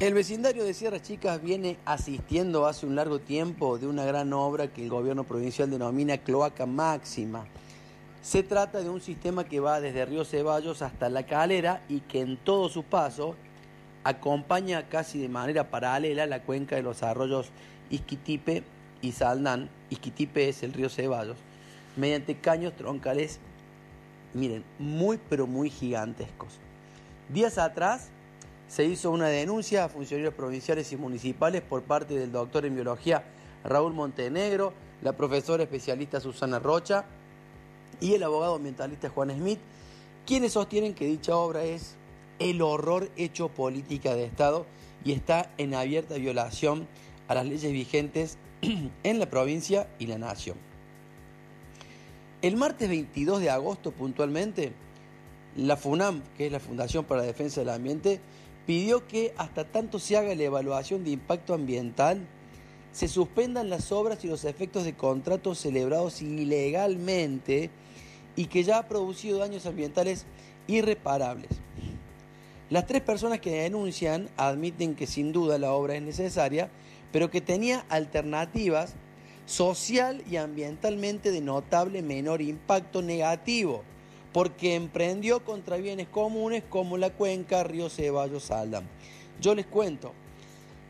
El vecindario de Sierras Chicas viene asistiendo hace un largo tiempo de una gran obra que el gobierno provincial denomina Cloaca Máxima. Se trata de un sistema que va desde Río Ceballos hasta La Calera y que en todo su paso acompaña casi de manera paralela la cuenca de los arroyos Isquitipe y Saldán. Isquitipe es el río Ceballos, mediante caños troncales, miren, muy pero muy gigantescos. Días atrás, se hizo una denuncia a funcionarios provinciales y municipales por parte del doctor en biología Raúl Montenegro, la profesora especialista Susana Rocha y el abogado ambientalista Juan Smith, quienes sostienen que dicha obra es el horror hecho política de Estado y está en abierta violación a las leyes vigentes en la provincia y la nación. El martes 22 de agosto puntualmente, la FUNAM, que es la Fundación para la Defensa del Ambiente, pidió que hasta tanto se haga la evaluación de impacto ambiental, se suspendan las obras y los efectos de contratos celebrados ilegalmente y que ya ha producido daños ambientales irreparables. Las tres personas que denuncian admiten que sin duda la obra es necesaria, pero que tenía alternativas social y ambientalmente de notable menor impacto negativo porque emprendió contra bienes comunes como la cuenca Río Ceballos Saldan. Yo les cuento,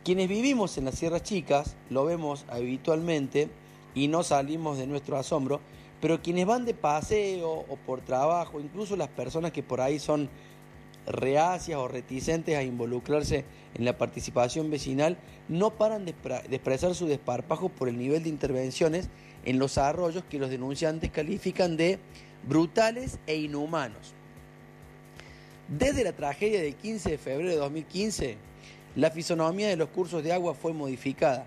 quienes vivimos en las Sierras Chicas lo vemos habitualmente y no salimos de nuestro asombro, pero quienes van de paseo o por trabajo, incluso las personas que por ahí son reacias o reticentes a involucrarse en la participación vecinal, no paran de, expresar su desparpajo por el nivel de intervenciones en los arroyos que los denunciantes califican de brutales e inhumanos. Desde la tragedia del 15 de febrero de 2015, la fisonomía de los cursos de agua fue modificada,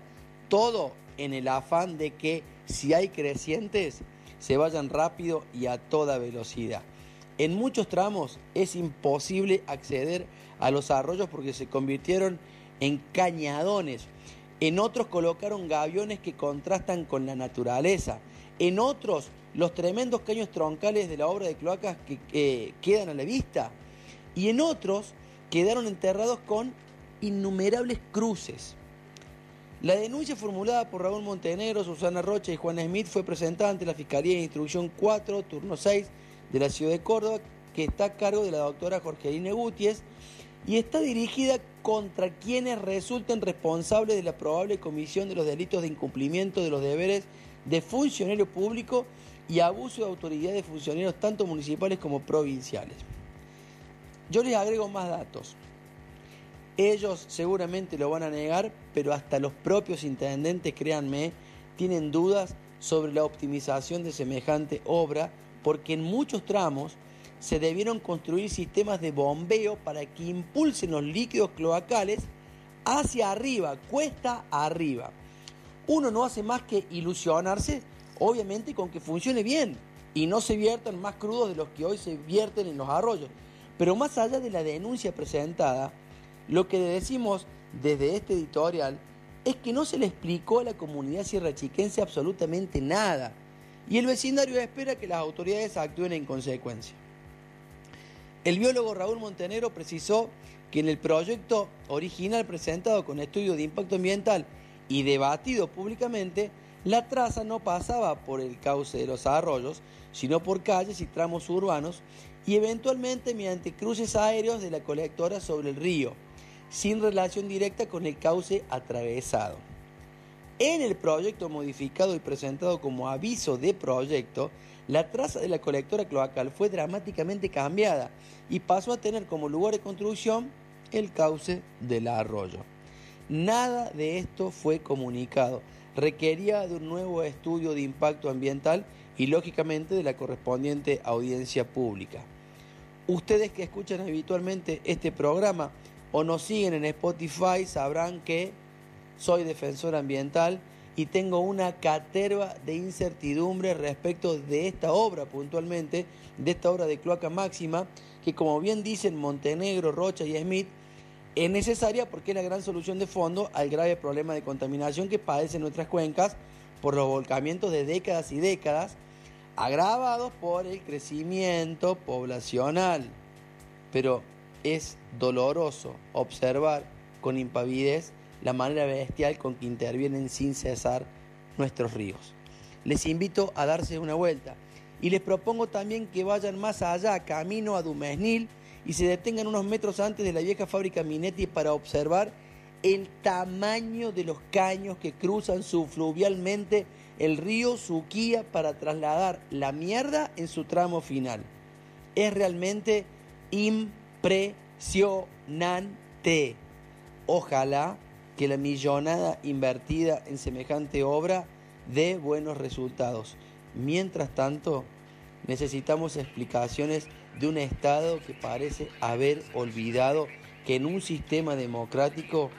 todo en el afán de que si hay crecientes, se vayan rápido y a toda velocidad. En muchos tramos es imposible acceder a los arroyos porque se convirtieron en cañadones. En otros colocaron gaviones que contrastan con la naturaleza. En otros los tremendos caños troncales de la obra de cloacas que quedan a la vista. Y en otros quedaron enterrados con innumerables cruces. La denuncia formulada por Raúl Montenegro, Susana Rocha y Juan Smith fue presentada ante la Fiscalía de Instrucción 4, turno 6 de la ciudad de Córdoba, que está a cargo de la doctora Jorgelina Gutiérrez y está dirigida contra quienes resulten responsables de la probable comisión de los delitos de incumplimiento de los deberes de funcionario público y abuso de autoridad de funcionarios tanto municipales como provinciales. Yo les agrego más datos. Ellos seguramente lo van a negar, pero hasta los propios intendentes, créanme, tienen dudas sobre la optimización de semejante obra, porque en muchos tramos se debieron construir sistemas de bombeo para que impulsen los líquidos cloacales hacia arriba, cuesta arriba. Uno no hace más que ilusionarse obviamente con que funcione bien y no se viertan más crudos de los que hoy se vierten en los arroyos. Pero más allá de la denuncia presentada, lo que decimos desde este editorial es que no se le explicó a la comunidad sierrachiquense absolutamente nada y el vecindario espera que las autoridades actúen en consecuencia. El biólogo Raúl Montenegro precisó que en el proyecto original presentado con estudio de impacto ambiental y debatido públicamente, la traza no pasaba por el cauce de los arroyos, sino por calles y tramos urbanos y eventualmente mediante cruces aéreos de la colectora sobre el río, sin relación directa con el cauce atravesado. En el proyecto modificado y presentado como aviso de proyecto, la traza de la colectora cloacal fue dramáticamente cambiada y pasó a tener como lugar de construcción el cauce del arroyo. Nada de esto fue comunicado requería de un nuevo estudio de impacto ambiental y lógicamente de la correspondiente audiencia pública. Ustedes que escuchan habitualmente este programa o nos siguen en Spotify sabrán que soy defensor ambiental y tengo una caterva de incertidumbre respecto de esta obra puntualmente, de esta obra de cloaca máxima, que como bien dicen Montenegro, Rocha y Smith, es necesaria porque es la gran solución de fondo al grave problema de contaminación que padecen nuestras cuencas por los volcamientos de décadas y décadas, agravados por el crecimiento poblacional. Pero es doloroso observar con impavidez la manera bestial con que intervienen sin cesar nuestros ríos. Les invito a darse una vuelta y les propongo también que vayan más allá, camino a Dumesnil, y se detengan unos metros antes de la vieja fábrica Minetti para observar el tamaño de los caños que cruzan subfluvialmente el río Suquía para trasladar la mierda en su tramo final. Es realmente impresionante. Ojalá que la millonada invertida en semejante obra dé buenos resultados. Mientras tanto, necesitamos explicaciones de un Estado que parece haber olvidado que en un sistema democrático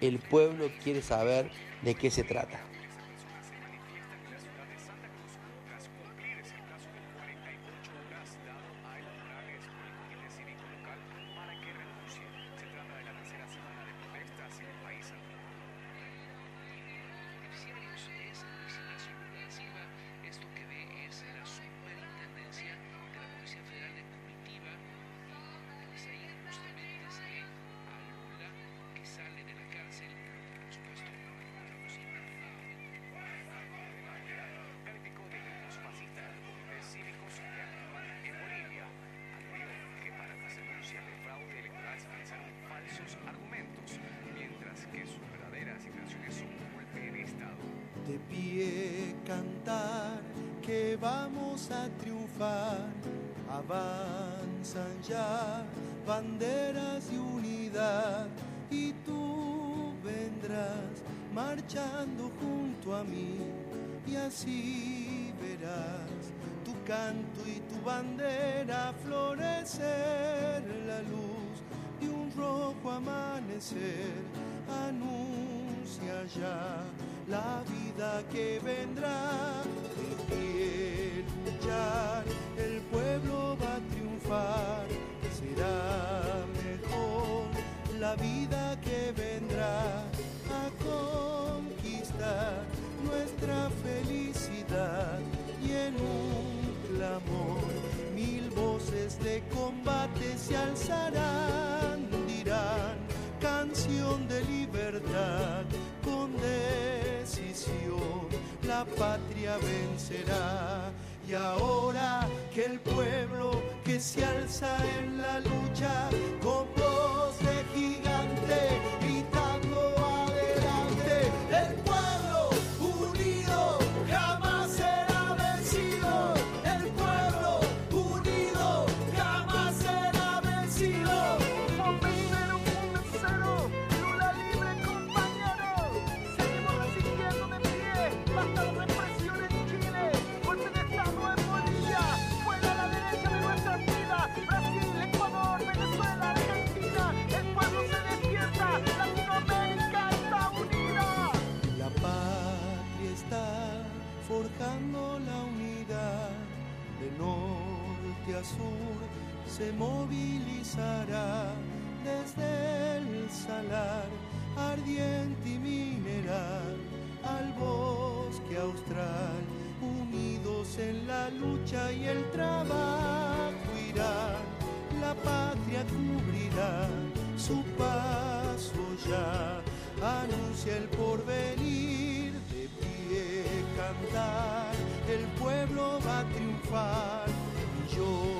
el pueblo quiere saber de qué se trata. Vamos a triunfar. Avanzan ya banderas de unidad y tú vendrás marchando junto a mí y así verás tu canto y tu bandera florecer la luz de un rojo amanecer anuncia ya la vida que vendrá. De pie luchar, el pueblo va a triunfar, será mejor la vida que vendrá. A conquistar nuestra felicidad. Y en un clamor mil voces de combate patria vencerá. Y ahora que el pueblo que se alza en la lucha la unidad. De norte a sur se movilizará desde el salar ardiente y mineral al bosque austral unidos en la lucha y el trabajo irán la patria cubrirá su paso ya anuncia el porvenir cantar el pueblo va a triunfar y yo